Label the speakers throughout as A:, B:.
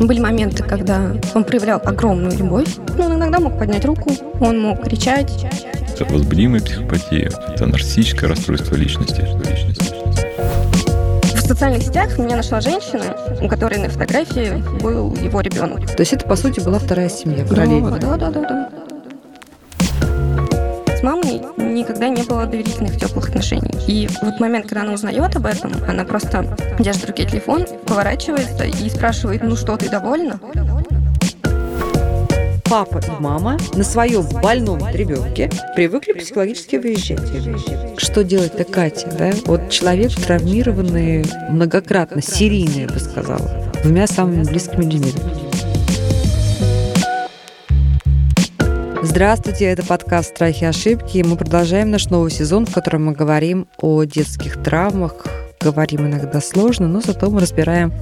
A: Были моменты, когда он проявлял огромную любовь. Ну, он иногда мог поднять руку, он мог кричать.
B: Это возбудимая психопатия, это нарциссическое расстройство личности.
A: В социальных сетях меня нашла женщина, у которой на фотографии был его ребенок.
C: То есть это, по сути, была вторая семья параллельно.
A: да, да, да, да. С мамой никогда не было доверительных теплых отношений. И вот момент, когда она узнает об этом, она просто держит в руке телефон, поворачивается и спрашивает, ну что, ты довольна?
C: Папа и мама на своем больном ребенке привыкли психологически выезжать. Что делать-то Катя, да? Вот человек травмированный многократно, серийный, я бы сказала, двумя самыми близкими людьми. Здравствуйте, это подкаст «Страхи и ошибки». И мы продолжаем наш новый сезон, в котором мы говорим о детских травмах. Говорим иногда сложно, но зато мы разбираем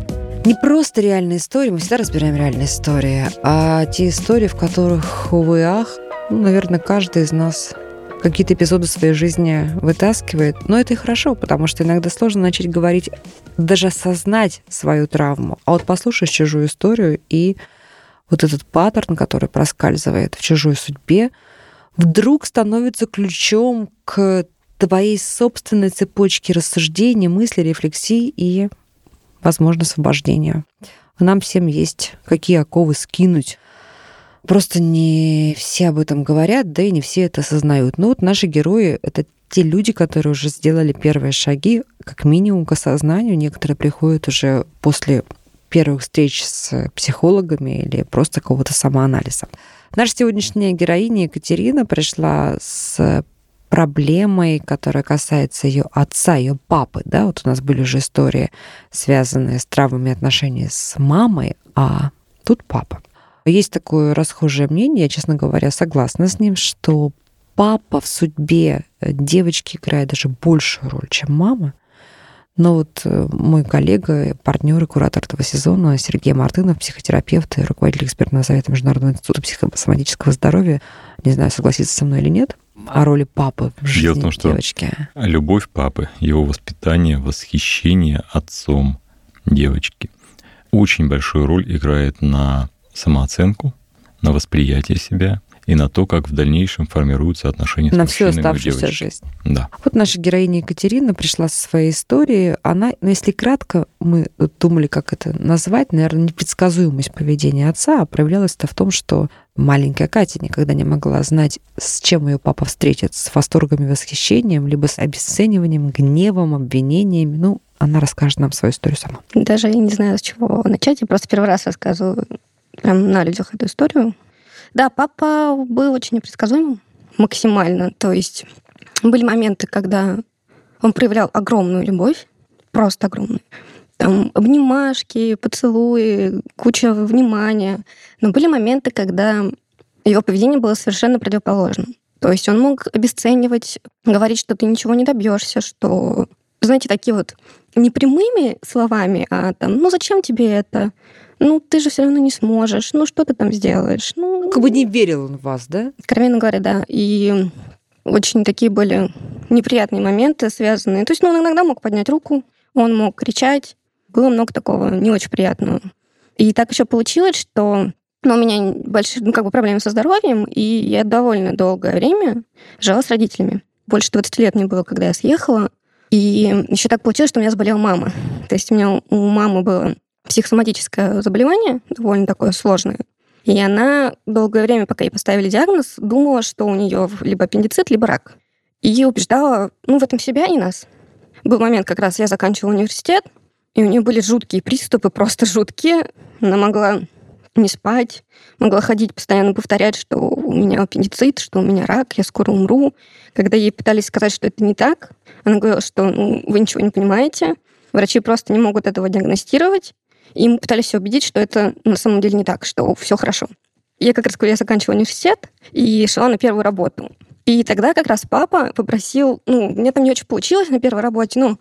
C: не просто реальные истории, мы всегда разбираем реальные истории, а те истории, в которых, увы, ах, ну, наверное, каждый из нас какие-то эпизоды своей жизни вытаскивает. Но это и хорошо, потому что иногда сложно начать говорить, даже осознать свою травму. А вот послушаешь чужую историю, и вот этот паттерн, который проскальзывает в чужой судьбе, вдруг становится ключом к твоей собственной цепочке рассуждений, мыслей, рефлексий и возможно, освобождения. Нам всем есть какие оковы скинуть. Просто не все об этом говорят, да и не все это осознают. Но вот наши герои — это те люди, которые уже сделали первые шаги, как минимум, к осознанию. Некоторые приходят уже после первых встреч с психологами или просто какого-то самоанализа. Наша сегодняшняя героиня Екатерина пришла с проблемой, которая касается ее отца, ее папы. Да? Вот у нас были уже истории, связанные с травмами отношений с мамой, а тут папа. Есть такое расхожее мнение, я, честно говоря, согласна с ним, что папа в судьбе девочки играет даже большую роль, чем мама. Но вот мой коллега, партнер и куратор этого сезона Сергей Мартынов, психотерапевт и руководитель экспертного совета Международного института психосоматического здоровья, не знаю, согласится со мной или нет, о роли папы в жизни
B: Дело в том, что
C: девочки.
B: любовь папы, его воспитание, восхищение отцом девочки очень большую роль играет на самооценку, на восприятие себя и на то, как в дальнейшем формируются отношения с
C: на всю оставшуюся жизнь.
B: Да.
C: Вот наша героиня Екатерина пришла со своей историей. Она, ну, если кратко, мы думали, как это назвать, наверное, непредсказуемость поведения отца, а проявлялась это в том, что маленькая Катя никогда не могла знать, с чем ее папа встретит, с восторгами, восхищением, либо с обесцениванием, гневом, обвинениями. Ну, она расскажет нам свою историю сама.
A: Даже я не знаю, с чего начать. Я просто первый раз рассказываю прям на людях эту историю. Да, папа был очень непредсказуемым максимально. То есть были моменты, когда он проявлял огромную любовь, просто огромную. Там обнимашки, поцелуи, куча внимания. Но были моменты, когда его поведение было совершенно противоположным. То есть он мог обесценивать, говорить, что ты ничего не добьешься, что, знаете, такие вот не прямыми словами, а там, ну зачем тебе это? Ну, ты же все равно не сможешь. Ну, что ты там сделаешь? Ну,
C: Как бы не верил он в вас, да?
A: Откровенно говоря, да. И очень такие были неприятные моменты связанные. То есть, ну, он иногда мог поднять руку, он мог кричать. Было много такого не очень приятного. И так еще получилось, что ну, у меня большие ну, как бы проблемы со здоровьем, и я довольно долгое время жила с родителями. Больше 20 лет мне было, когда я съехала. И еще так получилось, что у меня заболела мама. То есть у меня у мамы было психосоматическое заболевание, довольно такое сложное. И она долгое время, пока ей поставили диагноз, думала, что у нее либо аппендицит, либо рак. И убеждала, ну, в этом себя и нас. Был момент, как раз я заканчивала университет, и у нее были жуткие приступы, просто жуткие. Она могла не спать, могла ходить, постоянно повторять, что у меня аппендицит, что у меня рак, я скоро умру. Когда ей пытались сказать, что это не так, она говорила, что ну, вы ничего не понимаете, врачи просто не могут этого диагностировать. И мы пытались ее убедить, что это на самом деле не так, что все хорошо. Я как раз, я заканчивала университет и шла на первую работу. И тогда как раз папа попросил, ну, мне там не очень получилось на первой работе, ну,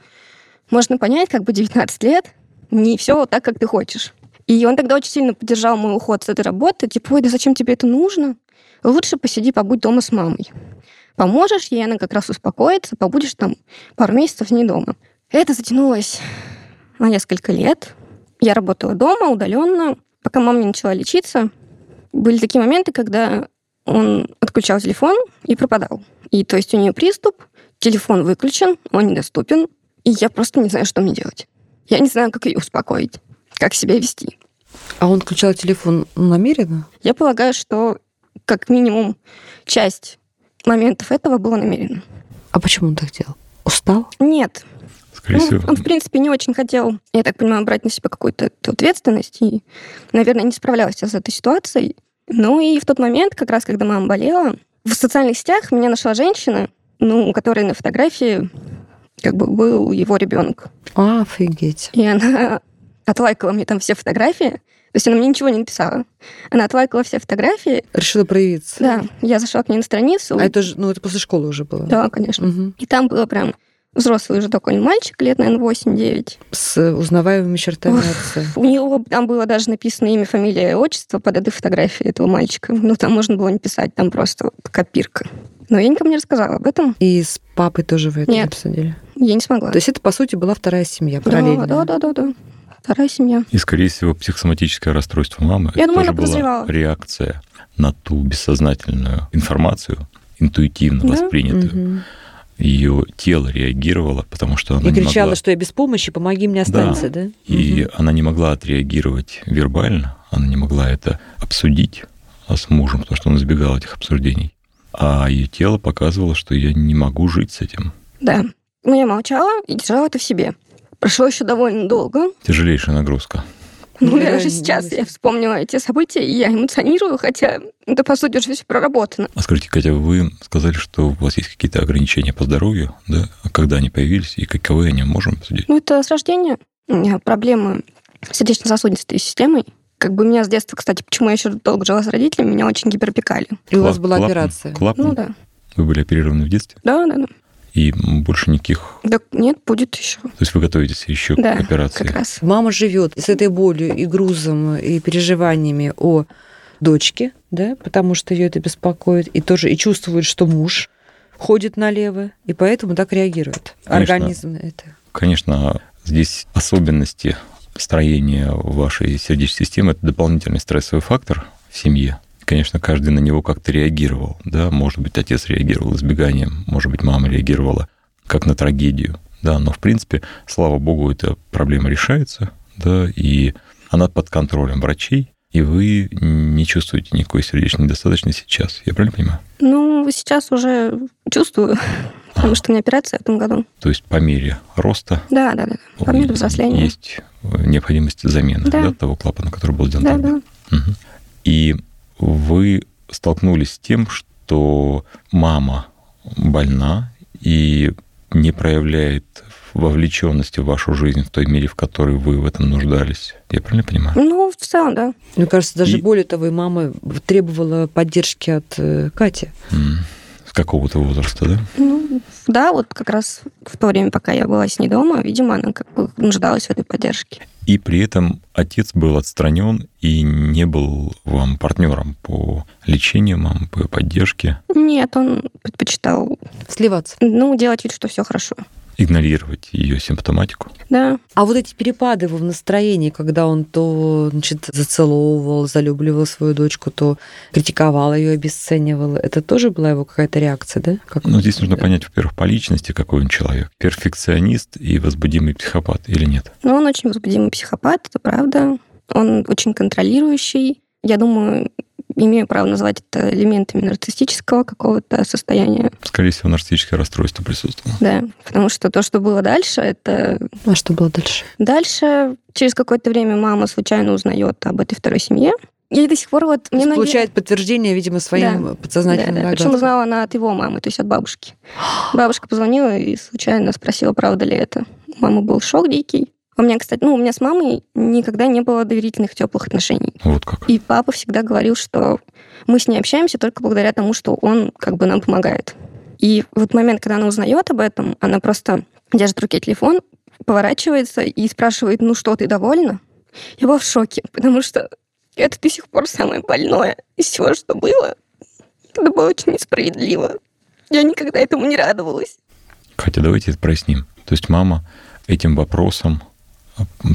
A: можно понять, как бы 19 лет, не все так, как ты хочешь. И он тогда очень сильно поддержал мой уход с этой работы. Типа, ой, да зачем тебе это нужно? Лучше посиди, побудь дома с мамой. Поможешь ей, она как раз успокоится, побудешь там пару месяцев с ней дома. Это затянулось на несколько лет. Я работала дома, удаленно, пока мама не начала лечиться. Были такие моменты, когда он отключал телефон и пропадал. И то есть у нее приступ, телефон выключен, он недоступен, и я просто не знаю, что мне делать. Я не знаю, как ее успокоить, как себя вести.
C: А он включал телефон намеренно?
A: Я полагаю, что как минимум часть моментов этого было намеренно.
C: А почему он так делал? Устал?
A: Нет. Ну, он, в принципе, не очень хотел, я так понимаю, брать на себя какую-то ответственность и, наверное, не справлялся с этой ситуацией. Ну и в тот момент, как раз когда мама болела, в социальных сетях меня нашла женщина, ну, у которой на фотографии как бы был его ребенок.
C: А, офигеть.
A: И она отлайкала мне там все фотографии. То есть она мне ничего не написала. Она отлайкала все фотографии.
C: Решила проявиться.
A: Да, я зашла к ней на страницу.
C: А это же, ну, это после школы уже было.
A: Да, конечно.
C: Мгм.
A: И там было прям взрослый уже такой мальчик, лет, наверное, 8-9.
C: С узнаваемыми чертами отца.
A: У него там было даже написано имя, фамилия, отчество под этой фотографией этого мальчика. Ну, там можно было не писать, там просто вот копирка. Но я никому не рассказала об этом.
C: И с папой тоже вы это
A: Нет.
C: обсудили?
A: Я не смогла.
C: То есть это, по сути, была вторая семья,
A: да,
C: параллельно?
A: да, да, да, да. Вторая семья.
B: и, скорее всего, психосоматическое расстройство мамы
A: Я
B: это
A: думаю,
B: тоже
A: она
B: была реакция на ту бессознательную информацию, интуитивно
A: Да.
B: воспринятую.
C: Мгм.
B: Ее тело реагировало, потому что она
C: И
B: не
C: кричала,
B: могла...
C: что я без помощи, помоги мне, останься, да?
B: И
C: Мгм.
B: она не могла отреагировать вербально, она не могла это обсудить а с мужем, потому что он избегал этих обсуждений. А ее тело показывало, что я не могу жить с этим.
A: Да. Ну, я молчала и держала это в себе. Прошло еще довольно долго.
B: Тяжелейшая нагрузка.
A: Ну, я даже
C: реально,
A: сейчас я вспомнила эти события, и я эмоционирую, хотя это, по сути, уже все проработано.
B: А скажите, Катя, вы сказали, что у вас есть какие-то ограничения по здоровью, да? А когда они появились и каковы они, можем обсудить?
A: Ну, это с рождения. У меня проблемы с сердечно-сосудистой системой. Как бы меня с детства, кстати, почему я еще долго жила с родителями, меня очень гиперопекали.
C: И у вас была
B: клапан?
C: операция.
B: Клапан?
A: Ну да.
B: Вы были оперированы в детстве?
A: Да, да, да.
B: И больше никаких...
A: Да нет, будет еще.
B: То есть вы готовитесь еще
A: Да,
B: к операции?
A: Как раз.
C: Мама живет с этой болью и грузом и переживаниями о дочке, да, потому что ее это беспокоит, и тоже и чувствует, что муж ходит налево, и поэтому так реагирует
B: Конечно.
C: организм на это.
B: Конечно, здесь особенности строения вашей сердечной системы – это дополнительный стрессовый фактор в семье. Конечно, каждый на него как-то реагировал. Да? Может быть, отец реагировал избеганием, может быть, мама реагировала как на трагедию. Да? Но, в принципе, слава богу, эта проблема решается, да? и она под контролем врачей, и вы не чувствуете никакой сердечной недостаточности сейчас. Я правильно понимаю?
A: Ну, сейчас уже чувствую, потому что у меня операция в этом году.
B: То есть по мере роста
A: Да, да, да. По мере взросления.
B: есть необходимость замены
A: Да.
B: да, того клапана, который был сделан
A: Да,
B: тогда.
A: да.
B: Мгм. И вы столкнулись с тем, что мама больна и не проявляет вовлеченности в вашу жизнь в той мере, в которой вы в этом нуждались. Я правильно понимаю?
A: Ну, в целом, да.
C: Мне кажется, даже
B: И-
C: более того, и мама требовала поддержки от э, Кати.
B: М. Какого-то возраста, да?
A: Ну, да, вот как раз в то время, пока я была с ней дома, видимо, она как бы нуждалась в этой поддержке.
B: И при этом отец был отстранен и не был вам партнером по лечению мамы, по поддержке,
A: Нет, он предпочитал,
C: Сливаться.
A: ну, делать вид, что все хорошо.
B: Игнорировать ее симптоматику.
A: Да.
C: А вот эти перепады его в настроении, когда он то значит, зацеловывал, залюбливал свою дочку, то критиковал ее, обесценивал, это тоже была его какая-то реакция, да? Как
B: Ну, здесь нужно понять, во-первых, по личности, какой он человек. Перфекционист и возбудимый психопат или нет?
A: Но он очень возбудимый психопат, это правда. Он очень контролирующий. Я думаю, имею право назвать это элементами нарциссического какого-то состояния.
B: Скорее всего, нарциссическое расстройство присутствовало.
A: Да, потому что то, что было дальше, это...
C: А что было дальше?
A: Дальше, через какое-то время мама случайно узнает об этой второй семье. И до сих пор вот...
C: Есть
A: многие-
C: получает подтверждение, видимо, своим
A: Да.
C: подсознательным
A: Да, да. Причем узнала она от его мамы, то есть от бабушки. Бабушка позвонила и случайно спросила, правда ли это. У мамы был шок дикий. У меня, кстати, ну, у меня с мамой никогда не было доверительных теплых отношений.
B: Вот как.
A: И папа всегда говорил, что мы с ней общаемся только благодаря тому, что он как бы нам помогает. И вот момент, когда она узнает об этом, она просто держит в руке телефон, поворачивается и спрашивает, ну что, ты довольна? Я была в шоке, потому что это до сих пор самое больное из всего, что было. Это было очень несправедливо. Я никогда этому не радовалась.
B: Катя, давайте это проясним. То есть мама этим вопросом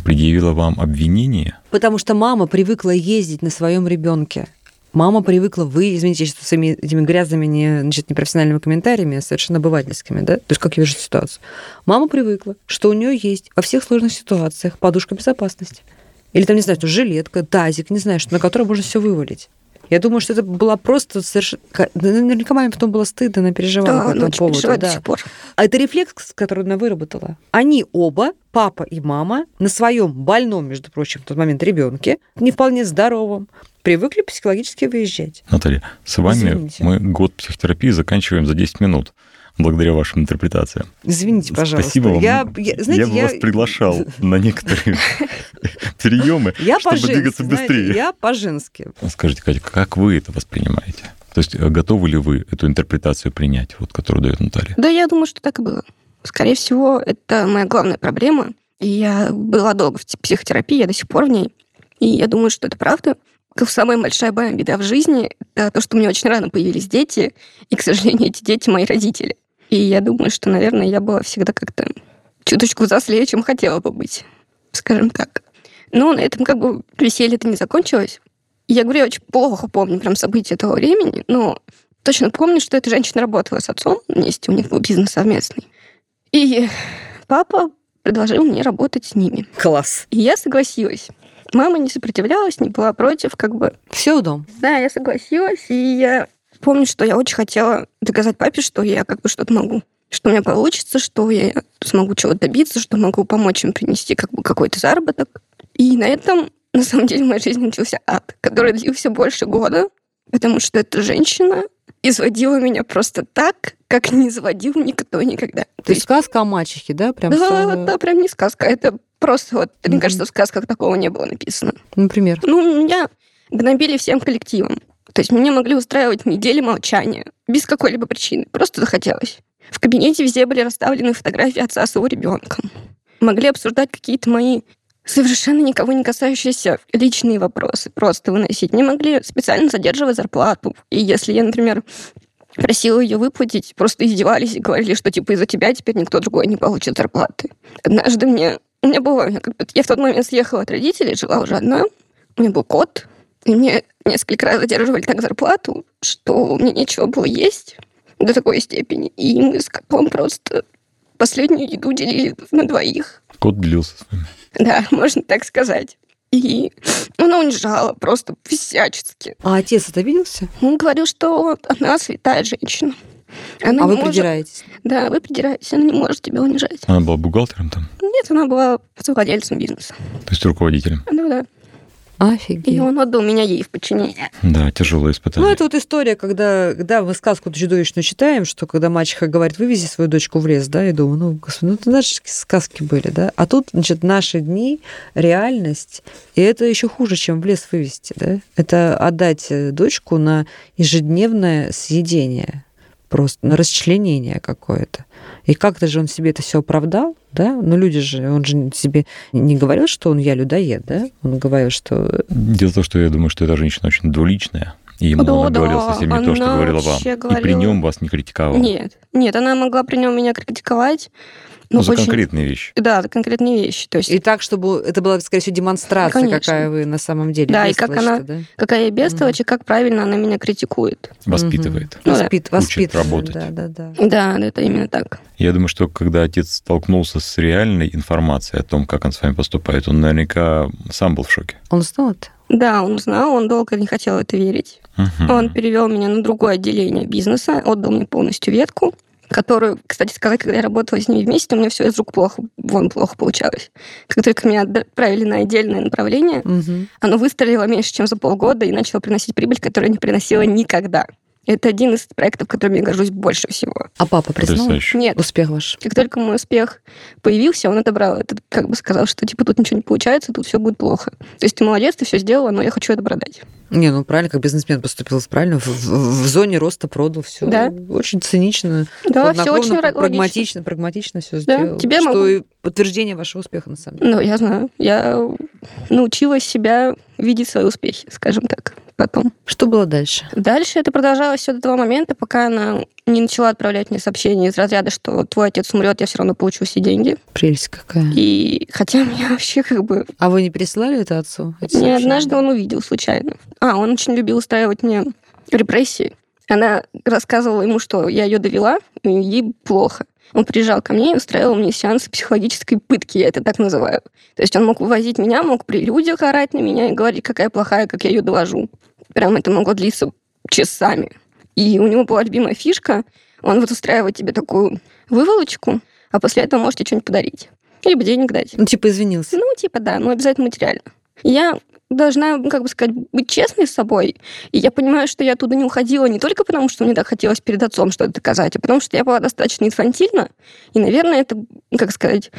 B: предъявила вам обвинение?
C: Потому что мама привыкла ездить на своем ребенке. Мама привыкла, вы, извините, сейчас своими этими грязными, не, значит, непрофессиональными комментариями, а совершенно обывательскими, да? То есть как я вижу ситуацию. Мама привыкла, что у нее есть во всех сложных ситуациях подушка безопасности. Или там, не знаю, что жилетка, тазик, не знаю, что, на который можно все вывалить. Я думаю, что это была просто совершенно... Наверняка маме потом было стыдно, она переживала
A: да,
C: по этому поводу.
A: Да.
C: до
A: сих пор.
C: А это рефлекс, который она выработала. Они оба, папа и мама, на своем больном, между прочим, в тот момент ребенке, не вполне здоровом, привыкли психологически выезжать.
B: Наталья, с вами
C: Извините.
B: мы год психотерапии заканчиваем за 10 минут благодаря вашим интерпретациям.
C: Извините, пожалуйста.
B: Спасибо вам.
C: Я, я, знаете,
B: я бы вас приглашал на некоторые приемы,
C: я
B: чтобы
C: по-женски,
B: двигаться быстрее.
C: я по-женски.
B: Скажите, Катя, как вы это воспринимаете? То есть э, готовы ли вы эту интерпретацию принять, вот, которую дает Наталья?
A: Да, я думаю, что так и было. Скорее всего, это моя главная проблема. И я была долго в психотерапии, я до сих пор в ней. И я думаю, что это правда. Самая большая моя беда в жизни — это то, что у меня очень рано появились дети, и, к сожалению, эти дети — мои родители. И я думаю, что, наверное, я была всегда как-то чуточку взрослее, чем хотела бы быть, скажем так. Но на этом как бы веселье-то не закончилось. Я говорю, я очень плохо помню прям события того времени, но точно помню, что эта женщина работала с отцом вместе, у них был бизнес совместный. И папа предложил мне работать с ними.
C: Класс.
A: И я согласилась. Мама не сопротивлялась, не была против, как бы.
C: Все в дом.
A: Да, я согласилась, и я помню, что я очень хотела доказать папе, что я как бы что-то могу. Что у меня получится, что я смогу чего-то добиться, что могу помочь им принести как бы какой-то заработок. И на этом, на самом деле, в моей жизни начался ад, который длился больше года, потому что эта женщина изводила меня просто так, как не изводил никто никогда.
C: То есть сказка о мачехе, да? Прям
A: Да,
C: сразу-
A: да, прям не сказка. Это просто вот, мне
C: Мгм.
A: кажется, в сказках такого не было написано.
C: Например.
A: Ну, меня гнобили всем коллективом. То есть меня могли устраивать недели молчания без какой-либо причины. Просто захотелось. В кабинете везде были расставлены фотографии отца с его ребенком. Могли обсуждать какие-то мои совершенно никого не касающиеся личные вопросы. Просто выносить. Не могли специально задерживать зарплату. И если я, например, просила ее выплатить, просто издевались и говорили, что типа из-за тебя теперь никто другой не получит зарплаты. Однажды мне... У меня было... Я, в тот момент съехала от родителей, жила уже одна. У меня был кот, и мне несколько раз задерживали так зарплату, что мне нечего было есть до такой степени. И мы с котом просто последнюю еду делили на двоих.
B: Кот делился с вами.
A: Да, можно так сказать. И она унижала просто всячески.
C: А отец это виделся?
A: Он говорил, что она святая женщина. Она
C: а вы
A: может-
C: придираетесь?
A: Да, вы придираетесь, она не может тебя унижать.
B: Она была бухгалтером там,
A: Нет, она была владельцем бизнеса.
B: то есть руководителем.
A: Да, да.
C: Офигеть.
A: И он отдал меня ей в подчинение.
B: Да, тяжелое испытание.
C: Ну, это вот история, когда, когда мы сказку эту чудовищную читаем, что когда мачеха говорит, вывези свою дочку в лес, да, и думаю, ну, господи, ну, это наши сказки были, да. А тут, значит, наши дни, реальность, и это еще хуже, чем в лес вывести, да. Это отдать э, дочку на ежедневное съедение, просто на расчленение какое-то. И как-то же он себе это все оправдал, да? Ну, люди же, он же себе не говорил, что он я людоед, да? Он говорил, что
B: Дело в том, что я думаю, что эта женщина очень двуличная. И ему
A: Да,
B: она говорила
A: да,
B: совсем не то, что говорила вам.
A: вообще
B: И при
A: говорила-
B: нем вас не критиковала.
A: Нет, нет, она могла при нем меня критиковать. Но
B: Ну, за
A: очень-
B: конкретные вещи.
A: Да, за конкретные вещи. То есть,
C: И так, чтобы это была, скорее всего, демонстрация,
A: Конечно.
C: какая вы на самом деле.
A: Да, и как она-
C: да?
A: какая я бестолочь, и как правильно она меня критикует.
B: Воспитывает.
A: Ну да.
C: Воспит,
B: Учит
C: воспитывает,
B: работать.
C: Да, да, да.
A: Да, это именно так.
B: Я думаю, что когда отец столкнулся с реальной информацией о том, как он с вами поступает, он наверняка сам был в шоке.
C: Он знал это?
A: Да, он знал, он долго не хотел это верить.
B: Мгм.
A: Он перевел меня на другое отделение бизнеса, отдал мне полностью ветку, которую, кстати сказать, когда я работала с ними вместе, у меня все из рук плохо, вон плохо получалось. Как только меня отправили на отдельное направление,
C: Мгм.
A: оно выстрелило меньше, чем за полгода и начало приносить прибыль, которую не приносила никогда. Это один из проектов, которым я горжусь больше всего.
C: А папа признал
B: Потрясающе.
A: Нет,
C: успех ваш?
A: как только мой успех появился, он отобрал это, как бы сказал, что типа тут ничего не получается, тут все будет плохо. То есть ты молодец, ты все сделала, но я хочу это продать.
C: Не, ну правильно, как бизнесмен поступил правильно, в, в- в зоне роста продал все.
A: Да.
C: Очень цинично,
A: Да, все очень ра- логично.
C: прагматично, прагматично все
A: Да,
C: сделал.
A: тебе
C: что
A: могу-
C: и подтверждение вашего успеха на самом деле.
A: Ну, я знаю. Я научилась себя видеть свои успехи, скажем так. Потом.
C: Что было дальше?
A: Дальше это продолжалось все до того момента, пока она не начала отправлять мне сообщения из разряда, что твой отец умрет, я все равно получу все деньги.
C: Прелесть какая.
A: И хотя мне вообще как бы...
C: А вы не прислали это отцу? эти
A: Не однажды он увидел случайно. А, он очень любил устраивать мне репрессии. Она рассказывала ему, что я ее довела, и ей плохо. Он приезжал ко мне и устраивал мне сеансы психологической пытки, я это так называю. То есть он мог вывозить меня, мог при людях орать на меня и говорить, какая плохая, как я ее довожу. Прям это могло длиться часами. И у него была любимая фишка. Он вот устраивает тебе такую выволочку, а после этого можете что-нибудь подарить. Либо денег дать.
C: Ну, типа извинился.
A: Ну, типа, да, но обязательно материально. Я должна, как бы сказать, быть честной с собой. И я понимаю, что я оттуда не уходила не только потому, что мне так хотелось перед отцом что-то доказать, а потому что я была достаточно инфантильна. И, наверное, это, как сказать,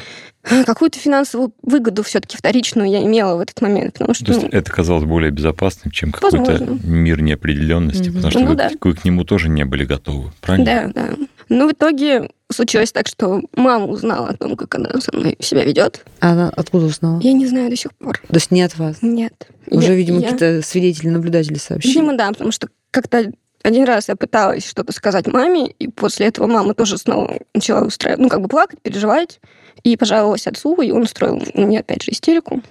A: какую-то финансовую выгоду все-таки вторичную я имела в этот момент. Потому что,
B: То есть
A: ну,
B: это казалось более безопасным, чем какой-то мир неопределенности,
C: Мгм.
B: потому что
A: Ну
B: вы,
A: да.
B: вы к нему тоже не были готовы, правильно?
A: да, да. Но в итоге случилось так, что мама узнала о том, как она со мной себя ведет.
C: А она откуда узнала?
A: Я не знаю до сих пор.
C: То есть не от вас?
A: Нет.
C: Уже,
A: Я-
C: видимо,
A: я-
C: какие-то свидетели, наблюдатели сообщили.
A: Видимо, да, потому что как-то один раз я пыталась что-то сказать маме, и после этого мама тоже снова начала устраивать, ну, как бы плакать, переживать, и пожаловалась отцу, и он устроил мне опять же истерику,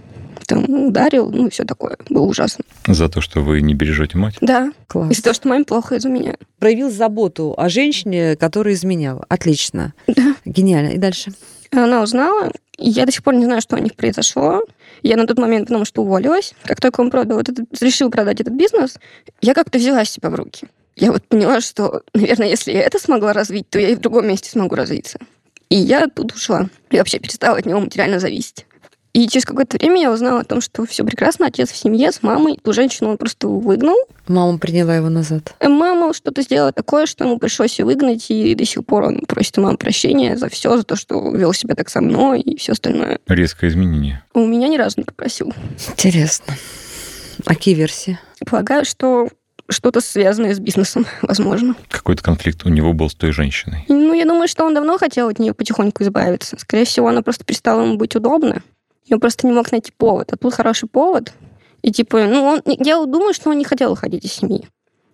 A: там ударил, ну, и все такое. Было ужасно.
B: За то, что вы не бережете мать?
A: Да,
C: Класс.
A: из-за того, что маме плохо из-за меня.
C: Проявил заботу о женщине, которая изменяла. Отлично.
A: Да.
C: Гениально. И дальше?
A: Она узнала, и я до сих пор не знаю, что у них произошло. Я на тот момент, потому что уволилась, как только он продал этот, решил продать этот бизнес, я как-то взяла себя в руки. Я вот поняла, что, наверное, если я это смогла развить, то я и в другом месте смогу развиться. И я тут ушла. И вообще перестала от него материально зависеть. И через какое-то время я узнала о том, что все прекрасно, отец в семье с мамой. Ту женщину он просто выгнал.
C: Мама приняла его назад.
A: Э, Мама что-то сделала такое, что ему пришлось ее выгнать, и до сих пор он просит у мамы прощения за все, за то, что вел себя так со мной и все остальное.
B: Резкое изменение.
A: У меня ни разу не попросил.
C: Интересно. А какие версии?
A: Полагаю, что что-то связанное с бизнесом, возможно.
B: Какой-то конфликт у него был с той женщиной.
A: Ну, я думаю, что он давно хотел от нее потихоньку избавиться. Скорее всего, она просто перестала ему быть удобна. И он просто не мог найти повод. А тут хороший повод. И типа, ну, он, я думаю, что он не хотел уходить из семьи.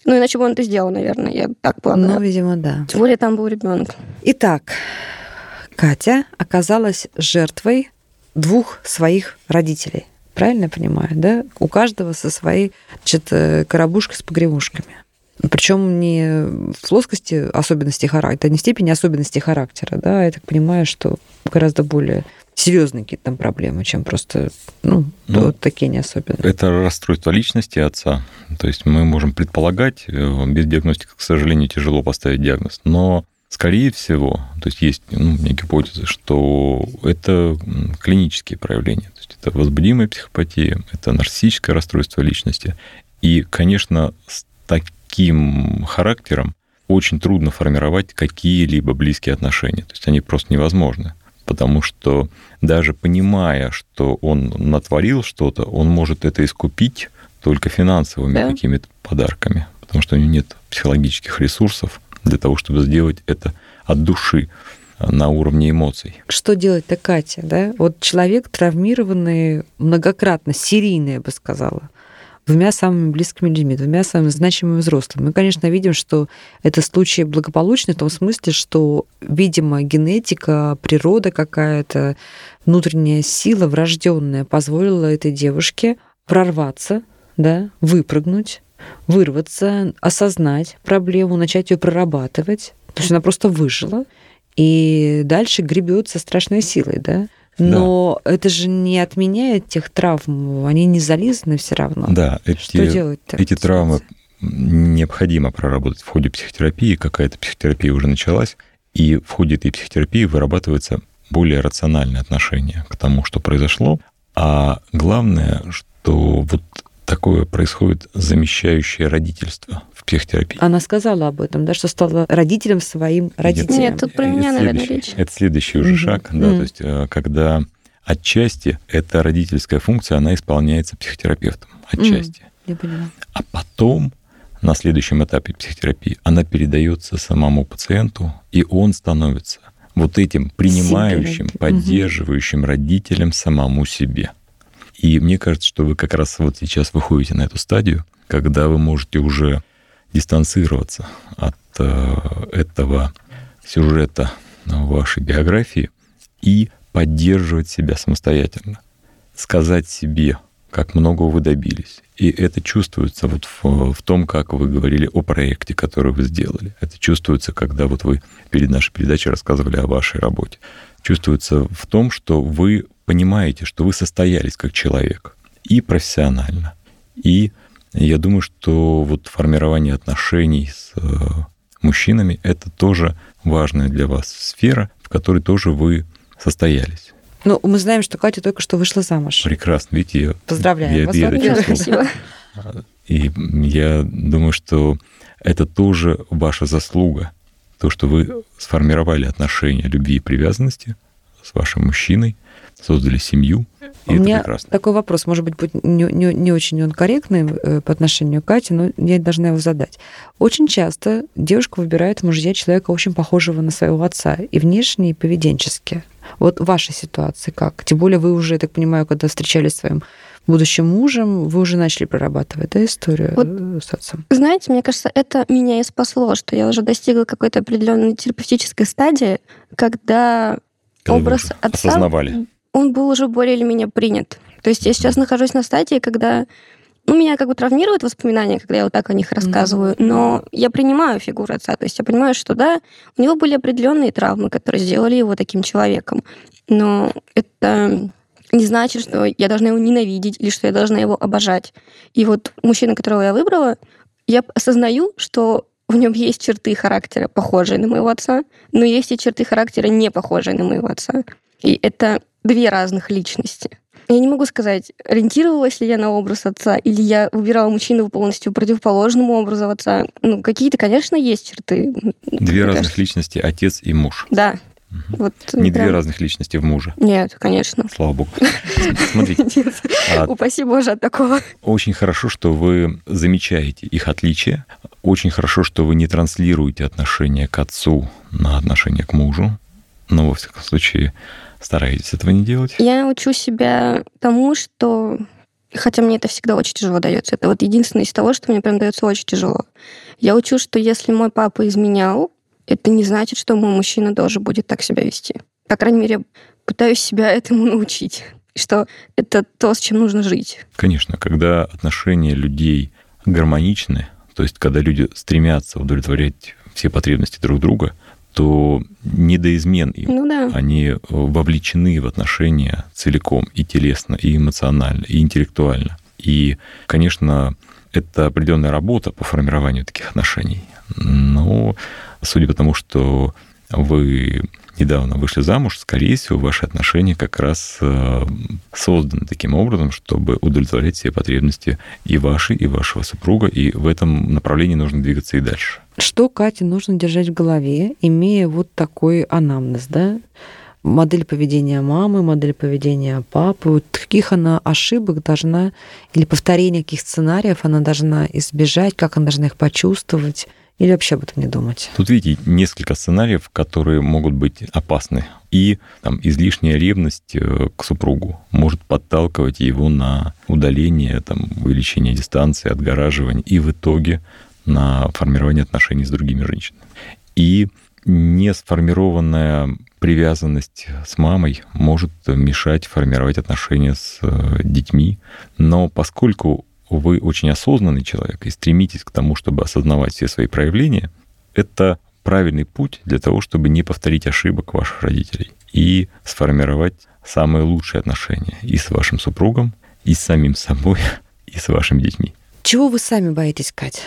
A: Ну, иначе бы он это сделал, наверное, я так полагаю.
C: Ну, видимо, да.
A: Тем более там был ребенок.
C: Итак, Катя оказалась жертвой двух своих родителей. Правильно я понимаю, да? У каждого со своей значит, э, коробушкой с погребушками. Причем не в плоскости особенностей характера, не в степени особенностей характера, да, я так понимаю, что гораздо более серьезные какие-то там проблемы, чем просто, ну,
B: Ну,
C: вот такие не особенные.
B: Это расстройство личности отца. То есть мы можем предполагать, э, без диагностики, к сожалению, тяжело поставить диагноз, но скорее всего, то есть есть ну, у меня гипотеза, что это клинические проявления. То есть это возбудимая психопатия, это нарциссическое расстройство личности. И, конечно, с таким характером очень трудно формировать какие-либо близкие отношения. То есть они просто невозможны. Потому что даже понимая, что он натворил что-то, он может это искупить только финансовыми
A: Да.
B: какими-то подарками. Потому что у него нет психологических ресурсов для того, чтобы сделать это от души, а, на уровне эмоций.
C: Что делать-то, Катя, да? Вот человек травмированный многократно, серийный, я бы сказала, двумя самыми близкими людьми, двумя самыми значимыми взрослыми. Мы, конечно, видим, что это случай благополучный в том смысле, что, видимо, генетика, природа какая-то, внутренняя сила врожденная позволила этой девушке прорваться, да, выпрыгнуть, вырваться, осознать проблему, начать ее прорабатывать. То есть она просто выжила и дальше гребет со страшной силой, да? Но это же не отменяет тех травм, они не зализаны все равно.
B: Да,
C: Что
B: эти,
C: делать-то?
B: эти травмы необходимо проработать в ходе психотерапии, какая-то психотерапия уже началась, и в ходе этой психотерапии вырабатывается более рациональное отношение к тому, что произошло. А главное, что вот такое происходит замещающее родительство психотерапии.
C: Она сказала об этом, да, что стала родителем своим родителям.
A: Нет, тут про
B: Это
A: меня, наверное,
B: следующий-
A: речь.
B: Это следующий уже
C: Мгм.
B: шаг, да,
C: Мгм.
B: то есть э, когда отчасти эта родительская функция, она исполняется психотерапевтом, отчасти.
C: Я поняла.
B: А потом, на следующем этапе психотерапии, она передается самому пациенту, и он становится вот этим принимающим,
C: Сильным.
B: поддерживающим родителем самому себе. И мне кажется, что вы как раз вот сейчас выходите на эту стадию, когда вы можете уже дистанцироваться от э, этого сюжета вашей биографии и поддерживать себя самостоятельно. Сказать себе, как много вы добились. И это чувствуется вот в, в том, как вы говорили о проекте, который вы сделали. Это чувствуется, когда вот вы перед нашей передачей рассказывали о вашей работе. Чувствуется в том, что вы понимаете, что вы состоялись как человек и профессионально. И я думаю, что вот формирование отношений с э, мужчинами — это тоже важная для вас сфера, в которой тоже вы состоялись.
C: Ну, мы знаем, что Катя только что вышла замуж.
B: Прекрасно, видите, я,
C: Поздравляем
B: я,
C: вас.
B: я это
A: спасибо.
B: И я думаю, что это тоже ваша заслуга, то, что вы сформировали отношения любви и привязанности с вашим мужчиной, создали семью, и
C: У
B: это
C: меня
B: прекрасно.
C: такой вопрос, может быть, будет не, не- не очень он корректный э, по отношению к Кате, но я должна его задать. Очень часто девушка выбирает в мужья человека очень похожего на своего отца и внешне, и поведенчески. Вот в вашей ситуации как? Тем более вы уже, я так понимаю, когда встречались с своим будущим мужем, вы уже начали прорабатывать да, историю
A: Вот
C: э, с отцом.
A: Знаете, мне кажется, это меня и спасло, что я уже достигла какой-то определенной терапевтической стадии, когда
B: Когда
A: образ отца,
B: осознавали.
A: Он был уже более или менее принят. То есть я сейчас нахожусь на стадии, когда ну, меня как бы травмируют воспоминания, когда я вот так о них рассказываю, но я принимаю фигуру отца. То есть я понимаю, что да, у него были определенные травмы, которые сделали его таким человеком. Но это не значит, что я должна его ненавидеть или что я должна его обожать. И вот мужчина, которого я выбрала, я осознаю, что в нем есть черты характера, похожие на моего отца, но есть и черты характера, не похожие на моего отца. И это две разных личности. Я не могу сказать, ориентировалась ли я на образ отца, или я выбирала мужчину полностью противоположному образу отца. Ну, какие-то, конечно, есть черты.
B: Две разных
A: кажется.
B: личности, отец и муж.
A: Да. Вот
B: Не две
A: прям-
B: разных личности в муже.
A: Нет, конечно.
B: Слава богу. Смотрите,
A: Нет.
B: а
A: Упаси Боже от такого.
B: Очень хорошо, что вы замечаете их отличия. Очень хорошо, что вы не транслируете отношение к отцу на отношение к мужу. Но, во всяком случае, стараетесь этого не делать.
A: Я учу себя тому, что... Хотя мне это всегда очень тяжело дается. Это вот единственное из того, что мне прям дается очень тяжело. Я учу, что если мой папа изменял, это не значит, что мой мужчина тоже будет так себя вести. По крайней мере, пытаюсь себя этому научить. Что это то, с чем нужно жить.
B: Конечно, когда отношения людей гармоничны, то есть когда люди стремятся удовлетворять все потребности друг друга, то не до измен им.
A: Ну да.
B: Они вовлечены в отношения целиком и телесно, и эмоционально, и интеллектуально. И, конечно, это определенная работа по формированию таких отношений. Но судя по тому, что вы недавно вышли замуж, скорее всего, ваши отношения как раз э, созданы таким образом, чтобы удовлетворять все потребности и ваши, и вашего супруга, и в этом направлении нужно двигаться и дальше.
C: Что Кате нужно держать в голове, имея вот такой анамнез, да? Модель поведения мамы, модель поведения папы, вот каких она ошибок должна, или повторения каких сценариев она должна избежать, как она должна их почувствовать, или вообще об этом не думать.
B: Тут видите несколько сценариев, которые могут быть опасны. И там, излишняя ревность э, к супругу может подталкивать его на удаление, там, увеличение дистанции, отгораживание и в итоге на формирование отношений с другими женщинами. И не сформированная привязанность с мамой может мешать формировать отношения с э, детьми. Но поскольку вы очень осознанный человек и стремитесь к тому, чтобы осознавать все свои проявления, это правильный путь для того, чтобы не повторить ошибок ваших родителей и сформировать самые лучшие отношения и с вашим супругом, и с самим собой, и с вашими детьми.
C: Чего вы сами боитесь, Катя,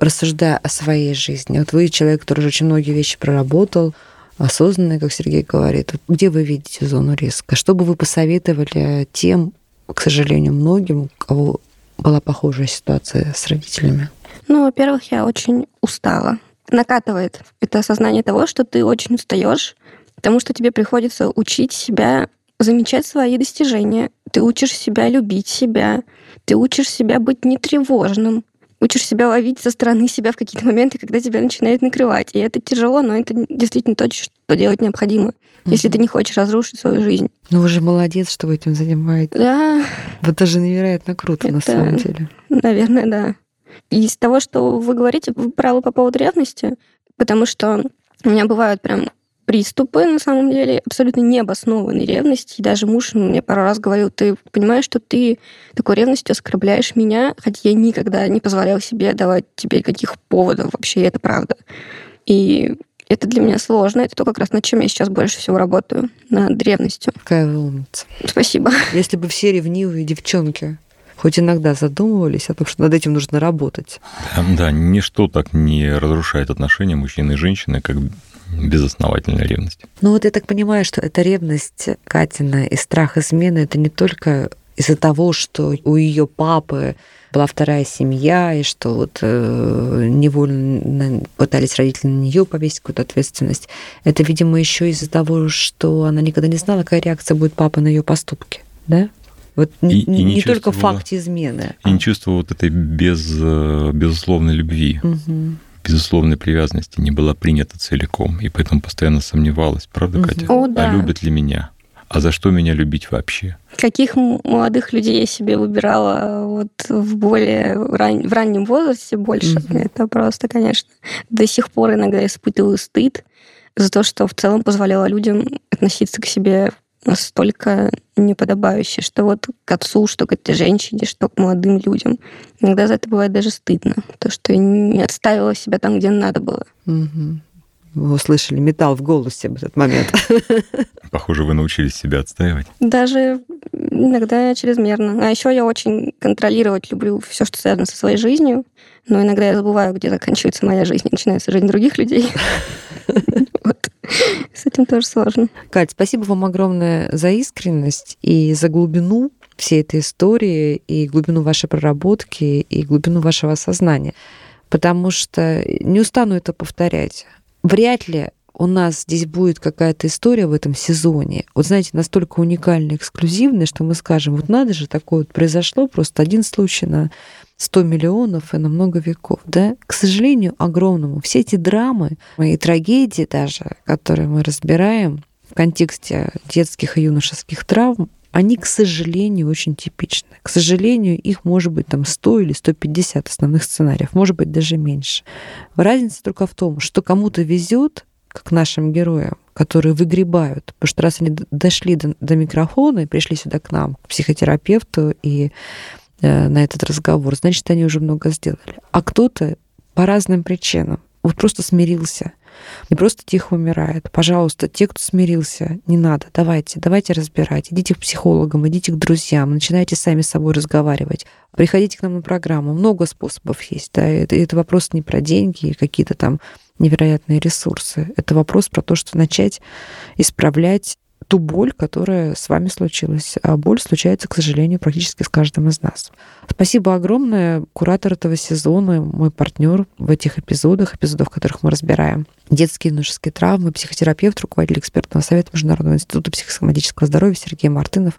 C: рассуждая о своей жизни? Вот вы человек, который уже очень многие вещи проработал, осознанный, как Сергей говорит. Вот где вы видите зону риска? Что бы вы посоветовали тем, к сожалению, многим, у кого была похожая ситуация с родителями?
A: Ну, во-первых, я очень устала. Накатывает это осознание того, что ты очень устаешь, потому что тебе приходится учить себя замечать свои достижения. Ты учишь себя любить себя. Ты учишь себя быть нетревожным. Учишь себя ловить со стороны себя в какие-то моменты, когда тебя начинает накрывать. И это тяжело, но это действительно то, что делать необходимо, mm-hmm. если ты не хочешь разрушить свою жизнь.
C: Ну, вы же молодец, что вы этим занимаетесь.
A: Да.
C: Вот даже невероятно круто, это, на самом деле.
A: Наверное, да. Из того, что вы говорите, вы правы по поводу ревности, потому что у меня бывают прям приступы, на самом деле, абсолютно необоснованной ревности. И даже муж мне пару раз говорил, ты понимаешь, что ты такой ревностью оскорбляешь меня, хотя я никогда не позволял себе давать тебе каких поводов вообще, и это правда. И это для меня сложно. Это то, как раз над чем я сейчас больше всего работаю, над древностью.
C: Какая вы умница.
A: Спасибо.
C: Если бы все ревнивые девчонки хоть иногда задумывались о том, что над этим нужно работать.
B: Да, да, ничто так не разрушает отношения мужчины и женщины, как безосновательная ревность.
C: Ну вот я так понимаю, что эта ревность Катина и страх измены это не только из-за того, что у ее папы была вторая семья, и что вот э, невольно пытались родители на нее повесить какую-то ответственность. Это, видимо, еще из-за того, что она никогда не знала, какая реакция будет папы на ее поступки, да? Вот и, не, и не, не только факт измены.
B: И а... не чувствовала вот этой без, э, безусловной любви. Угу безусловной привязанности не была принята целиком, и поэтому постоянно сомневалась, правда, угу. Катя?
A: О, да.
B: А любят ли меня? А за что меня любить вообще?
A: Каких молодых людей я себе выбирала вот в более ран... в раннем возрасте больше? Угу. Это просто, конечно, до сих пор иногда испытываю стыд за то, что в целом позволяла людям относиться к себе настолько неподобающее, что вот к отцу, что к этой женщине, что к молодым людям. Иногда за это бывает даже стыдно, то, что я не отставила себя там, где надо было.
C: Угу. Вы услышали металл в голосе в этот момент.
B: Похоже, вы научились себя отстаивать.
A: Даже иногда чрезмерно. А еще я очень контролировать люблю все, что связано со своей жизнью. Но иногда я забываю, где заканчивается моя жизнь и начинается жизнь других людей. С этим тоже сложно.
C: Кать, спасибо вам огромное за искренность и за глубину всей этой истории, и глубину вашей проработки, и глубину вашего сознания. Потому что не устану это повторять. Вряд ли у нас здесь будет какая-то история в этом сезоне. Вот знаете, настолько уникальная, эксклюзивная, что мы скажем, вот надо же, такое вот произошло, просто один случай на 100 миллионов и на много веков. Да? К сожалению, огромному. Все эти драмы и трагедии даже, которые мы разбираем в контексте детских и юношеских травм, они, к сожалению, очень типичны. К сожалению, их может быть там 100 или 150 основных сценариев, может быть даже меньше. Разница только в том, что кому-то везет, как нашим героям, которые выгребают. Потому что раз они дошли до, до микрофона и пришли сюда к нам, к психотерапевту и Э, на этот разговор, значит, они уже много сделали. А кто-то по разным причинам вот просто смирился и просто тихо умирает. Пожалуйста, те, кто смирился, не надо, давайте, давайте разбирать. Идите к психологам, идите к друзьям, начинайте сами с собой разговаривать. Приходите к нам на программу. Много способов есть. Да? Это, это вопрос не про деньги и какие-то там невероятные ресурсы. Это вопрос про то, что начать исправлять ту боль, которая с вами случилась. А боль случается, к сожалению, практически с каждым из нас. Спасибо огромное. Куратор этого сезона, мой партнер в этих эпизодах, эпизодах, в которых мы разбираем детские и юношеские травмы, психотерапевт, руководитель экспертного совета Международного института психосоматического здоровья Сергей Мартынов.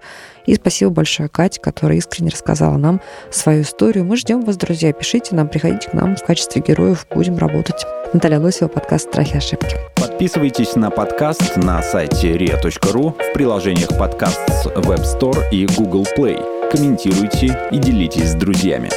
C: И спасибо большое Кате, которая искренне рассказала нам свою историю. Мы ждем вас, друзья. Пишите нам, приходите к нам в качестве героев. Будем работать. Наталья Лосева, подкаст «Страхи и ошибки».
D: Подписывайтесь на подкаст на сайте ria.ru в приложениях подкаст с Web Store и Google Play. Комментируйте и делитесь с друзьями.